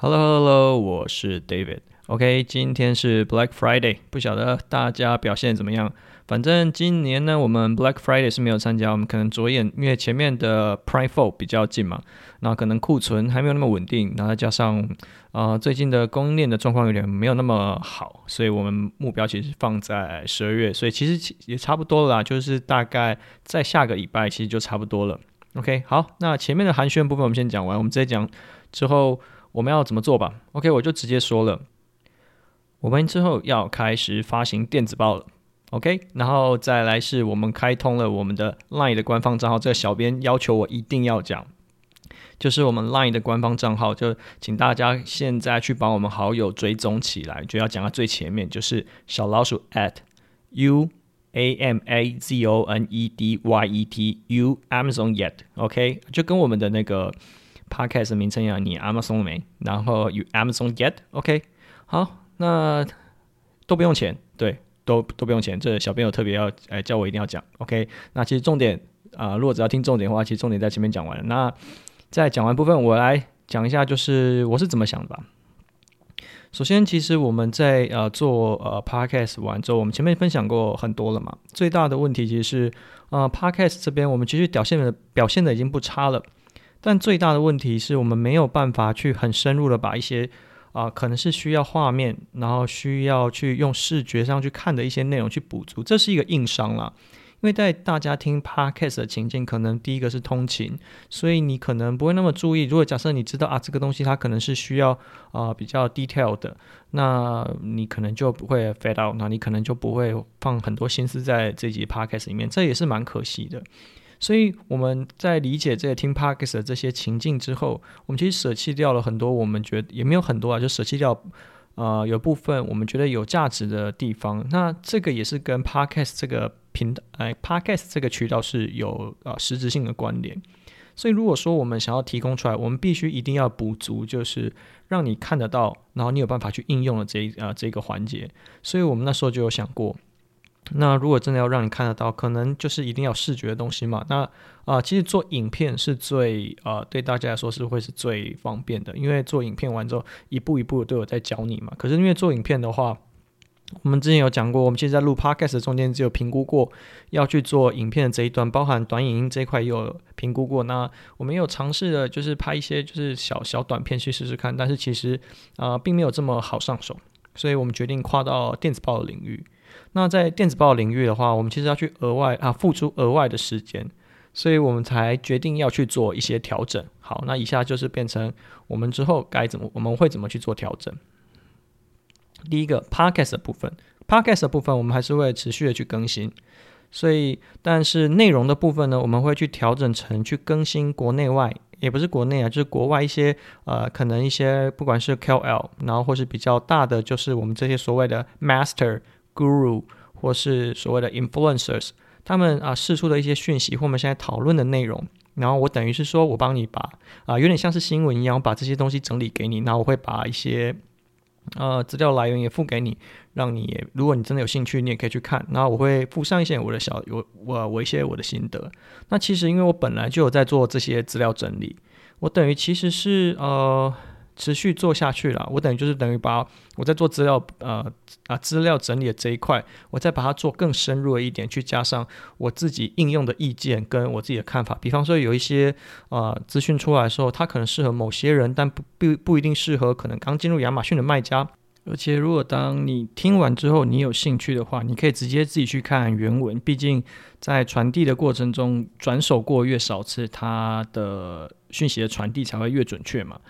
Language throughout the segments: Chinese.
Hello Hello，我是 David。OK，今天是 Black Friday，不晓得大家表现怎么样？反正今年呢，我们 Black Friday 是没有参加，我们可能着眼，因为前面的 Prime Four 比较近嘛，那可能库存还没有那么稳定，然后加上啊、呃、最近的供应链的状况有点没有那么好，所以我们目标其实放在十二月，所以其实也差不多啦，就是大概在下个礼拜其实就差不多了。OK，好，那前面的寒暄部分我们先讲完，我们直接讲之后。我们要怎么做吧？OK，我就直接说了，我们之后要开始发行电子报了。OK，然后再来是我们开通了我们的 LINE 的官方账号，这个小编要求我一定要讲，就是我们 LINE 的官方账号，就请大家现在去把我们好友追踪起来，就要讲到最前面，就是小老鼠 at u a m a z o n e d y e t u Amazon yet。OK，就跟我们的那个。Podcast 名称呀，你 Amazon 了没？然后 You Amazon yet？OK，好，那都不用钱，对，都都不用钱。这小编有特别要哎叫我一定要讲，OK。那其实重点啊、如果只要听重点的话，其实重点在前面讲完了。那在讲完部分，我来讲一下，就是我是怎么想的吧。首先，其实我们在呃做呃 Podcast 完之后，我们前面分享过很多了嘛。最大的问题其实是呃 Podcast 这边，我们其实表现的表现的已经不差了。但最大的问题是我们没有办法去很深入的把一些啊、可能是需要画面，然后需要去用视觉上去看的一些内容去补足，这是一个硬伤啦。因为在大家听 Podcast 的情境，可能第一个是通勤，所以你可能不会那么注意。如果假设你知道啊，这个东西它可能是需要啊、比较 detail 的，那你可能就不会 fade out，那你可能就不会放很多心思在这集 Podcast 里面，这也是蛮可惜的。所以我们在理解这个听 Podcast 的这些情境之后，我们其实舍弃掉了很多我们觉得也没有很多啊，就舍弃掉呃有部分我们觉得有价值的地方。那这个也是跟 Podcast 这个频道哎 Podcast 这个渠道是有呃实质性的关联。所以如果说我们想要提供出来，我们必须一定要补足，就是让你看得到，然后你有办法去应用的这一呃这个环节。所以我们那时候就有想过。那如果真的要让你看得到，可能就是一定要视觉的东西嘛。那啊、其实做影片是最、呃，对大家来说是会是最方便的，因为做影片完之后，一步一步都有在教你嘛。可是因为做影片的话，我们之前有讲过，我们其实在录 Podcast 中间只有评估过要去做影片的这一段，包含短影音这一块也有评估过。那我们也有尝试的，就是拍一些就是小小短片去试试看，但是其实啊、并没有这么好上手，所以我们决定跨到电子报的领域。那在电子报领域的话，我们其实要去额外啊付出额外的时间，所以我们才决定要去做一些调整。好，那以下就是变成我们之后该怎么，我们会怎么去做调整。第一个 Podcast 的部分，Podcast 的部分我们还是会持续的去更新，所以但是内容的部分呢，我们会去调整成去更新国内外，也不是国内啊，就是国外一些呃，可能一些不管是 KOL，然后或是比较大的，就是我们这些所谓的 Master。Guru 或是所谓的 influencers，他们啊释出的一些讯息或我们现在讨论的内容，然后我等于是说我帮你把啊有点像是新闻一样，我把这些东西整理给你，然后我会把一些呃资料来源也付给你，让你也如果你真的有兴趣，你也可以去看。那我会附上一些我的小我我我一些我的心得。那其实因为我本来就有在做这些资料整理，我等于其实是呃。持续做下去了，我等于就是等于把我在做资料呃啊资料整理的这一块，我再把它做更深入的一点，去加上我自己应用的意见跟我自己的看法。比方说有一些呃资讯出来的时候，它可能适合某些人，但不不不一定适合可能刚进入亚马逊的卖家。而且如果当你听完之后你有兴趣的话，你可以直接自己去看原文，毕竟在传递的过程中转手过越少次，它的讯息的传递才会越准确嘛。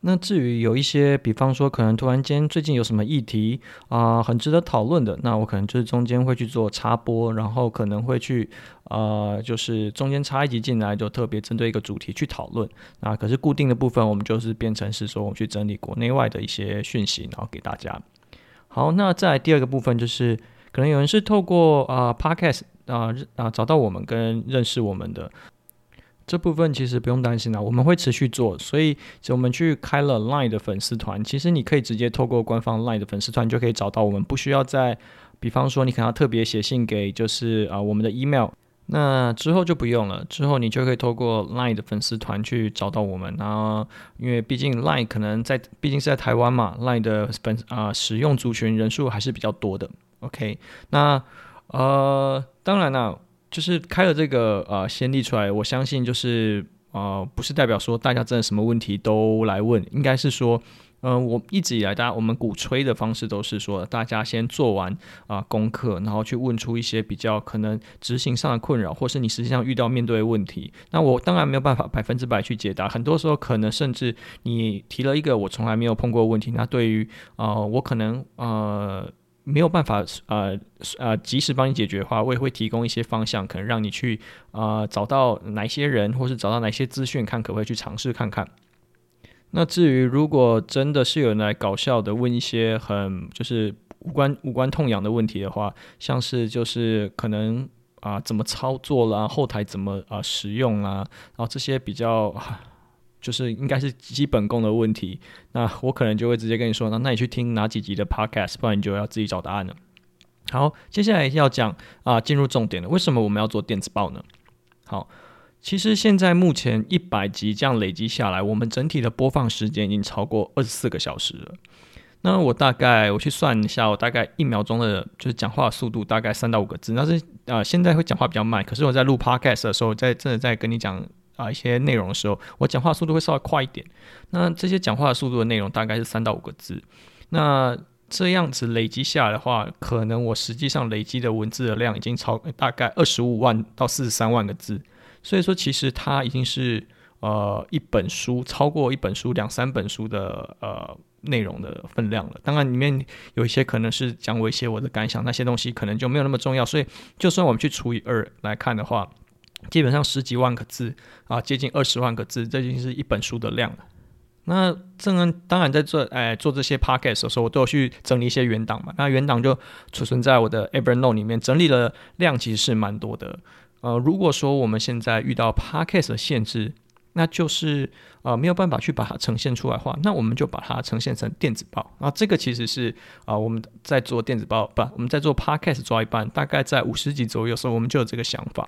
那至于有一些，比方说可能突然间最近有什么议题啊、很值得讨论的，那我可能就是中间会去做插播，然后可能会去呃，就是中间插一集进来，就特别针对一个主题去讨论。那可是固定的部分，我们就是变成是说，我们去整理国内外的一些讯息，然后给大家。好，那再来第二个部分就是，可能有人是透过啊、呃、Podcast 啊、呃、啊找到我们跟认识我们的。这部分其实不用担心啦，我们会持续做。所以，我们去开了 Line 的粉丝团，其实你可以直接透过官方 Line 的粉丝团，就可以找到我们，不需要再，比方说你可能要特别写信给，就是啊、我们的 email。那之后就不用了，之后你就可以透过 Line 的粉丝团去找到我们。然后，因为毕竟 Line 可能在，毕竟是在台湾嘛，Line 的粉啊、使用族群人数还是比较多的。OK，那呃，当然了，就是开了这个呃先例出来，我相信就是呃不是代表说大家真的什么问题都来问，应该是说。嗯、我一直以来，大家我们鼓吹的方式都是说，大家先做完啊、功课，然后去问出一些比较可能执行上的困扰，或是你实际上遇到面对的问题。那我当然没有办法百分之百去解答，很多时候可能甚至你提了一个我从来没有碰过的问题，那对于呃我可能呃没有办法呃呃及时帮你解决的话，我也会提供一些方向，可能让你去呃找到哪些人，或是找到哪些资讯，看可不可以去尝试看看。那至于如果真的是有人来搞笑的问一些很就是无关无关痛痒的问题的话，像是就是可能啊、怎么操作啦，后台怎么啊、使用啦，然后这些比较就是应该是基本功的问题，那我可能就会直接跟你说，那那你去听哪几集的 podcast，不然你就要自己找答案了。好，接下来要讲啊进入重点了，为什么我们要做电子报呢？好。其实现在目前一百集这样累积下来，我们整体的播放时间已经超过二十四个小时了。那我大概我去算一下，我大概一秒钟的就是讲话速度大概三到五个字。但是呃现在会讲话比较慢，可是我在录 podcast 的时候，在真的在跟你讲啊、一些内容的时候，我讲话速度会稍微快一点。那这些讲话的速度的内容大概是三到五个字。那这样子累积下来的话，可能我实际上累积的文字的量已经超大概二十五万到四十三万个字。所以说，其实它已经是呃一本书，超过一本书两三本书的呃内容的分量了。当然，里面有一些可能是讲我一些我的感想，那些东西可能就没有那么重要。所以，就算我们去除以二来看的话，基本上十几万个字啊，接近二十万个字，这已经是一本书的量了。那正恩当然在做哎做这些 podcast 的时候，我都有去整理一些原档嘛。那原档就储存在我的 Evernote 里面，整理的量其实是蛮多的。呃，如果说我们现在遇到 Podcast 的限制，那就是呃没有办法去把它呈现出来的话，那我们就把它呈现成电子报。那这个其实是啊、我们在做电子报不，我们在做 Podcast 做一半，大概在五十集左右的时候，我们就有这个想法。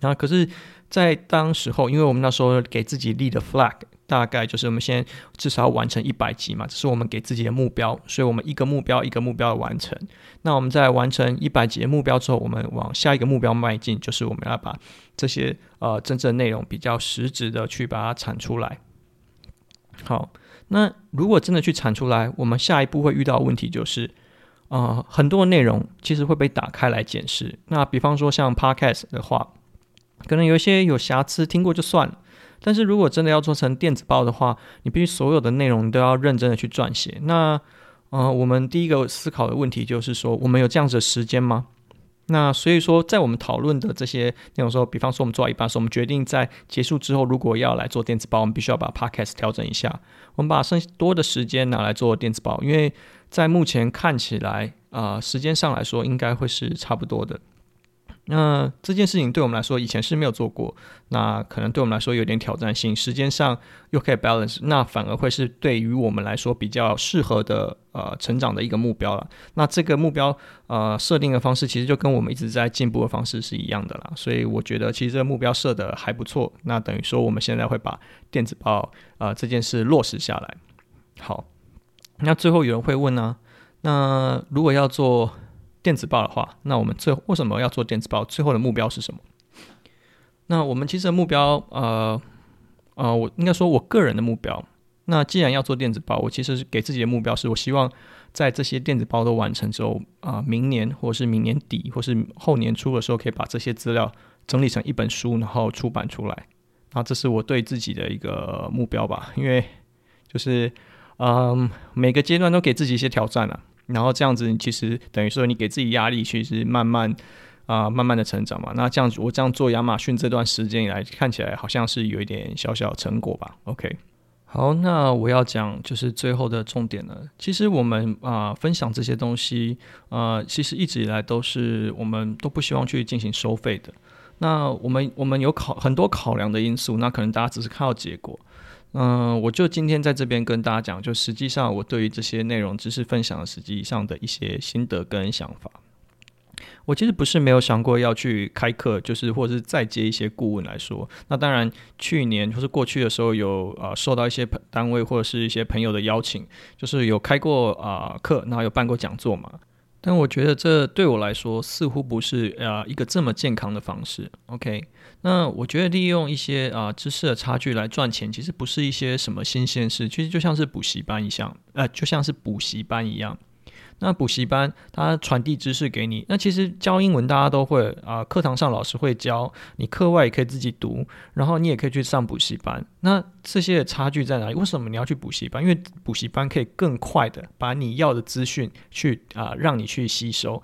那可是，在当时候，因为我们那时候给自己立的 flag。大概就是我们先至少要完成一百集嘛，这是我们给自己的目标，所以我们一个目标一个目标的完成。那我们在完成一百集的目标之后，我们往下一个目标迈进，就是我们要把这些呃真正内容比较实质的去把它产出来。好，那如果真的去产出来，我们下一步会遇到问题就是，呃，很多内容其实会被打开来检视。那比方说像 Podcast 的话，可能有一些有瑕疵，听过就算了。但是如果真的要做成电子报的话，你必须所有的内容都要认真的去撰写。那，呃，我们第一个思考的问题就是说，我们有这样子的时间吗？那所以说，在我们讨论的这些内容时候，比方说我们做到一半的时候，我们决定在结束之后，如果要来做电子报，我们必须要把 Podcast 调整一下。我们把剩多的时间拿来做电子报，因为在目前看起来，啊、时间上来说应该会是差不多的。那这件事情对我们来说以前是没有做过，那可能对我们来说有点挑战性，时间上又可以 balance，那反而会是对于我们来说比较适合的呃成长的一个目标了。那这个目标呃设定的方式其实就跟我们一直在进步的方式是一样的啦，所以我觉得其实这个目标设得还不错。那等于说我们现在会把电子报呃这件事落实下来。好，那最后有人会问呢，那如果要做电子报的话，那我们最为什么要做电子报？最后的目标是什么？那我们其实的目标，呃呃，我应该说我个人的目标。那既然要做电子报，我其实给自己的目标是，我希望在这些电子报都完成之后，啊、明年或是明年底或是后年初的时候，可以把这些资料整理成一本书，然后出版出来。那这是我对自己的一个目标吧，因为就是嗯、每个阶段都给自己一些挑战了、然后这样子，其实等于说你给自己压力，其实慢慢啊、慢慢的成长嘛。那这样子，我这样做亚马逊这段时间以来，看起来好像是有一点小小成果吧。OK，好，那我要讲就是最后的重点了。其实我们啊、分享这些东西啊、其实一直以来都是我们都不希望去进行收费的。那我们我们有考很多考量的因素，那可能大家只是看到结果。嗯，我就今天在这边跟大家讲，就实际上我对于这些内容知识分享实际上的一些心得跟想法。我其实不是没有想过要去开课，就是或者是再接一些顾问来说。那当然，去年或是过去的时候有啊、呃、受到一些单位或者是一些朋友的邀请，就是有开过啊、课，然后有办过讲座嘛。但我觉得这对我来说似乎不是啊、呃、一个这么健康的方式。OK，那我觉得利用一些啊、知识的差距来赚钱，其实不是一些什么新鲜事，其实就像是补习班一样，呃，就像是补习班一样。那补习班他传递知识给你，那其实教英文大家都会啊，课堂上老师会教，你课外也可以自己读，然后你也可以去上补习班。那这些的差距在哪里？为什么你要去补习班？因为补习班可以更快的把你要的资讯去啊让你去吸收。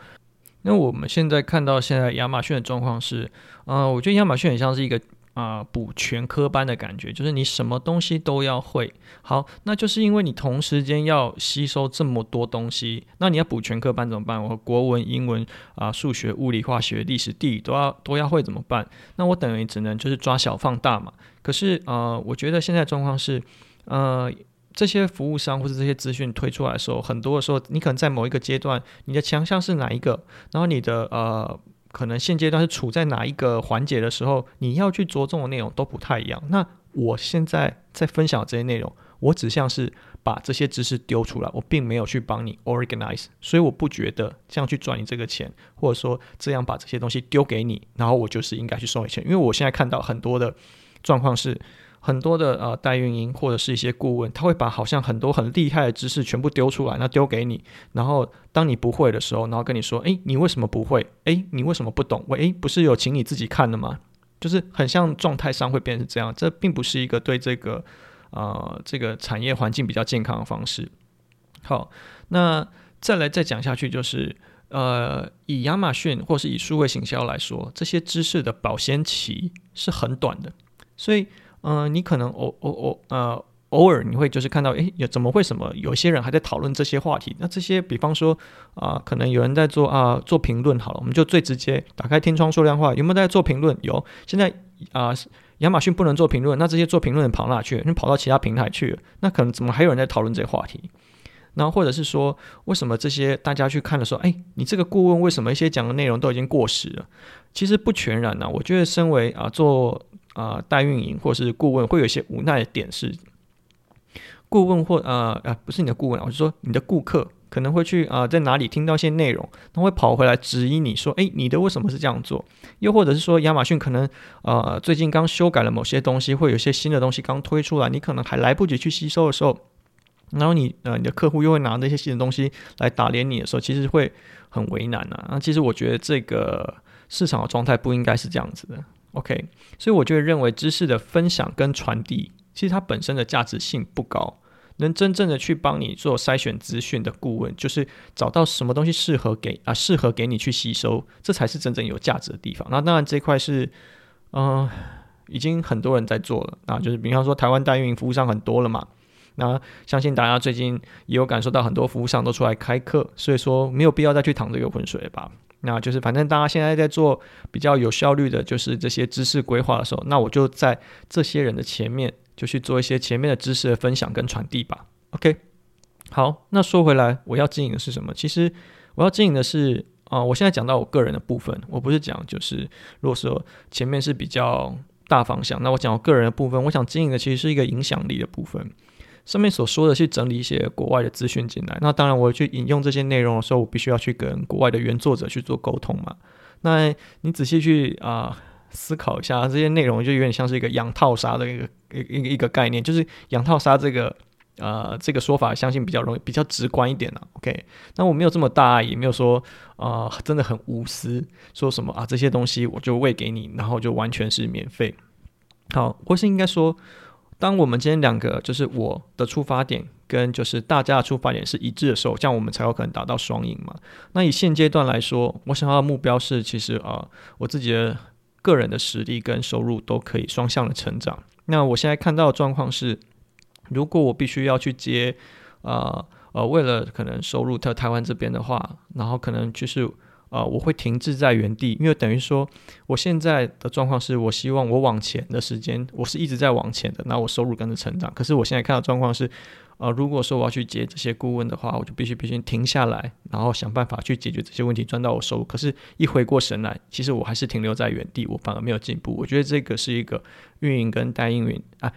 那我们现在看到现在亚马逊的状况是，呃，我觉得亚马逊很像是一个。啊，补全科班的感觉，就是你什么东西都要会。好，那就是因为你同时间要吸收这么多东西，那你要补全科班怎么办？我国文、英文啊、数学、物理、化学、历史、地理都要都要会怎么办？那我等于只能就是抓小放大嘛。可是呃，我觉得现在状况是，呃，这些服务商或者这些资讯推出来的时候，很多的时候你可能在某一个阶段，你的强项是哪一个，然后你的呃。可能现阶段是处在哪一个环节的时候，你要去着重的内容都不太一样。那我现在在分享这些内容，我只像是把这些知识丢出来，我并没有去帮你 organize，所以我不觉得这样去赚你这个钱，或者说这样把这些东西丢给你，然后我就是应该去收你钱。因为我现在看到很多的状况是。很多的呃代运营或者是一些顾问，他会把好像很多很厉害的知识全部丢出来，那丢给你，然后当你不会的时候，然后跟你说，诶，你为什么不会？诶，你为什么不懂？喂，诶，不是有请你自己看的吗？就是很像状态上会变成这样，这并不是一个对这个呃这个产业环境比较健康的方式。好，那再来再讲下去，就是呃以亚马逊或是以数位行销来说，这些知识的保鲜期是很短的，所以。嗯、你可能偶偶偶呃偶尔你会就是看到，诶，有怎么会什么？有些人还在讨论这些话题。那这些，比方说啊、可能有人在做啊、做评论。好了，我们就最直接打开天窗说亮话，有没有在做评论？有。现在啊、亚马逊不能做评论，那这些做评论跑哪去？你跑到其他平台去了。那可能怎么还有人在讨论这些话题？然后或者是说，为什么这些大家去看的时候，诶，你这个顾问为什么一些讲的内容都已经过时了？其实不全然呢、我觉得身为啊、做。啊、呃，代运营或是顾问会有一些无奈的点是，顾问或呃啊不是你的顾问，我是说你的顾客可能会去啊、呃、在哪里听到一些内容，他会跑回来质疑你说，诶，你的为什么是这样做？又或者是说亚马逊可能呃最近刚修改了某些东西，会有一些新的东西刚推出来，你可能还来不及去吸收的时候，然后你呃你的客户又会拿那些新的东西来打脸你的时候，其实会很为难、啊。那其实我觉得这个市场的状态不应该是这样子的。OK，所以我就会认为知识的分享跟传递，其实它本身的价值性不高。能真正的去帮你做筛选资讯的顾问，就是找到什么东西适合给啊，适合给你去吸收，这才是真正有价值的地方。那当然这块是，嗯、已经很多人在做了。那就是比方说台湾代运营服务商很多了嘛。那相信大家最近也有感受到很多服务商都出来开课，所以说没有必要再去淌这个浑水了吧。那就是，反正大家现在在做比较有效率的，就是这些知识规划的时候，那我就在这些人的前面，就去做一些前面的知识的分享跟传递吧。OK，好，那说回来，我要经营的是什么？其实我要经营的是啊、我现在讲到我个人的部分，我不是讲就是，如果说前面是比较大方向，那我讲我个人的部分，我想经营的其实是一个影响力的部分。上面所说的去整理一些国外的资讯进来，那当然我去引用这些内容的时候，我必须要去跟国外的原作者去做沟通嘛。那你仔细去啊、思考一下，这些内容就有点像是一个养套杀的一个一一个一个概念，就是养套杀这个呃这个说法，相信比较容易比较直观一点了。OK，那我没有这么大，也没有说啊、真的很无私，说什么啊这些东西我就喂给你，然后就完全是免费。好，或是应该说。当我们今天两个就是我的出发点跟就是大家的出发点是一致的时候，这样我们才有可能达到双赢嘛。那以现阶段来说，我想要的目标是，其实啊、呃，我自己的个人的实力跟收入都可以双向的成长。那我现在看到的状况是，如果我必须要去接啊呃，呃，为了可能收入在台湾这边的话，然后可能就是。啊、呃，我会停滞在原地，因为等于说，我现在的状况是我希望我往前的时间，我是一直在往前的，那我收入跟着成长。可是我现在看到状况是，呃，如果说我要去接这些顾问的话，我就必须必须停下来，然后想办法去解决这些问题，赚到我收入。可是，一回过神来，其实我还是停留在原地，我反而没有进步。我觉得这个是一个运营跟代运营啊，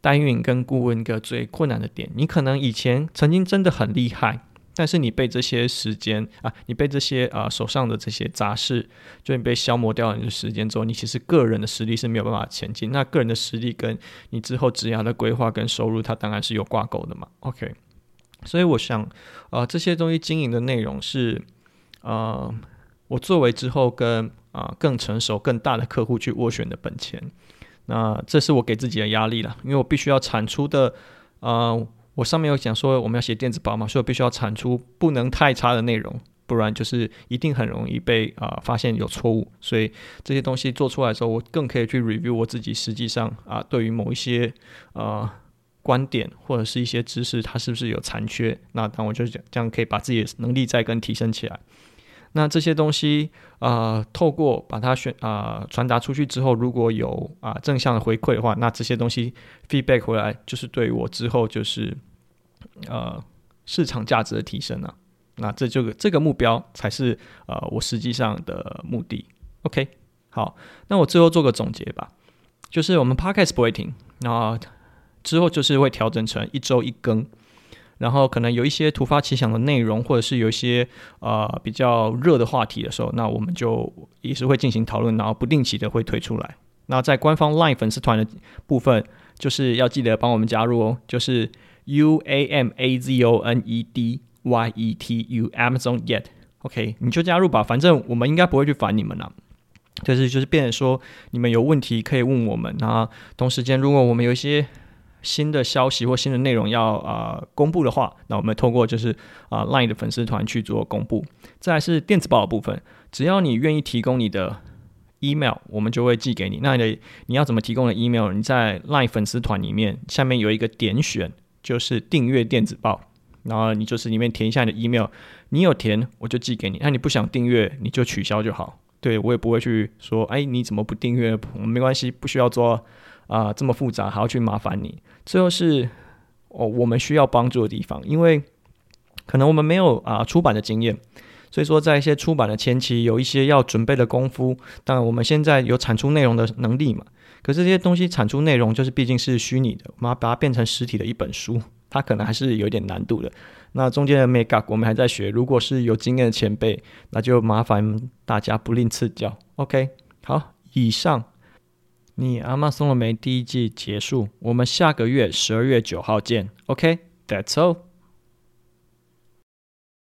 代运营跟顾问一个最困难的点。你可能以前曾经真的很厉害。但是你被这些时间啊，你被这些啊手上的这些杂事，就你被消磨掉你的时间之后，你其实个人的实力是没有办法前进。那个人的实力跟你之后职涯的规划跟收入，它当然是有挂钩的嘛。OK，所以我想，呃，这些东西经营的内容是，呃，我作为之后跟啊、更成熟、更大的客户去斡旋的本钱。那这是我给自己的压力了，因为我必须要产出的，呃。我上面有讲说我们要写电子报嘛，所以我必须要产出不能太差的内容，不然就是一定很容易被啊、发现有错误。所以这些东西做出来之后，我更可以去 review 我自己实际上啊、对于某一些呃观点或者是一些知识，它是不是有残缺。那当我就讲这样可以把自己的能力再更提升起来。那这些东西啊、呃，透过把它选啊、传达出去之后，如果有啊、正向的回馈的话，那这些东西 feedback 回来就是对我之后就是。呃，市场价值的提升、啊？那这就这个目标才是呃我实际上的目的。OK，好，那我最后做个总结吧，就是我们 Podcast 不会停，那之后就是会调整成一周一更，然后可能有一些突发奇想的内容，或者是有一些呃比较热的话题的时候，那我们就也是会进行讨论，然后不定期的会推出来。那在官方 Line 粉丝团的部分，就是要记得帮我们加入哦，就是。U A M A Z O N E D Y E T U Amazon Yet，OK，你就加入吧，反正我们应该不会去烦你们了。就是就是变成说，你们有问题可以问我们啊。同时间，如果我们有一些新的消息或新的内容要啊、公布的话，那我们透过就是啊、呃、Line 的粉丝团去做公布。再来是电子报的部分，只要你愿意提供你的 email，我们就会寄给你。那你的你要怎么提供的 email？你在 Line 粉丝团里面下面有一个点选。就是订阅电子报，然后你就是里面填一下你的 email，你有填我就寄给你，那你不想订阅你就取消就好。对，我也不会去说，哎，你怎么不订阅？没关系，不需要做啊、这么复杂，还要去麻烦你。最后是哦，我们需要帮助的地方，因为可能我们没有啊、出版的经验，所以说在一些出版的前期有一些要准备的功夫。当然我们现在有产出内容的能力嘛。可是这些东西产出内容就是毕竟是虚拟的，我们要把它变成实体的一本书，它可能还是有点难度的。那中间的 make up 我们还在学，如果是有经验的前辈，那就麻烦大家不吝赐教。OK，好，以上你阿妈送了没？第一季结束，我们下个月十二月九号见。OK，That's all。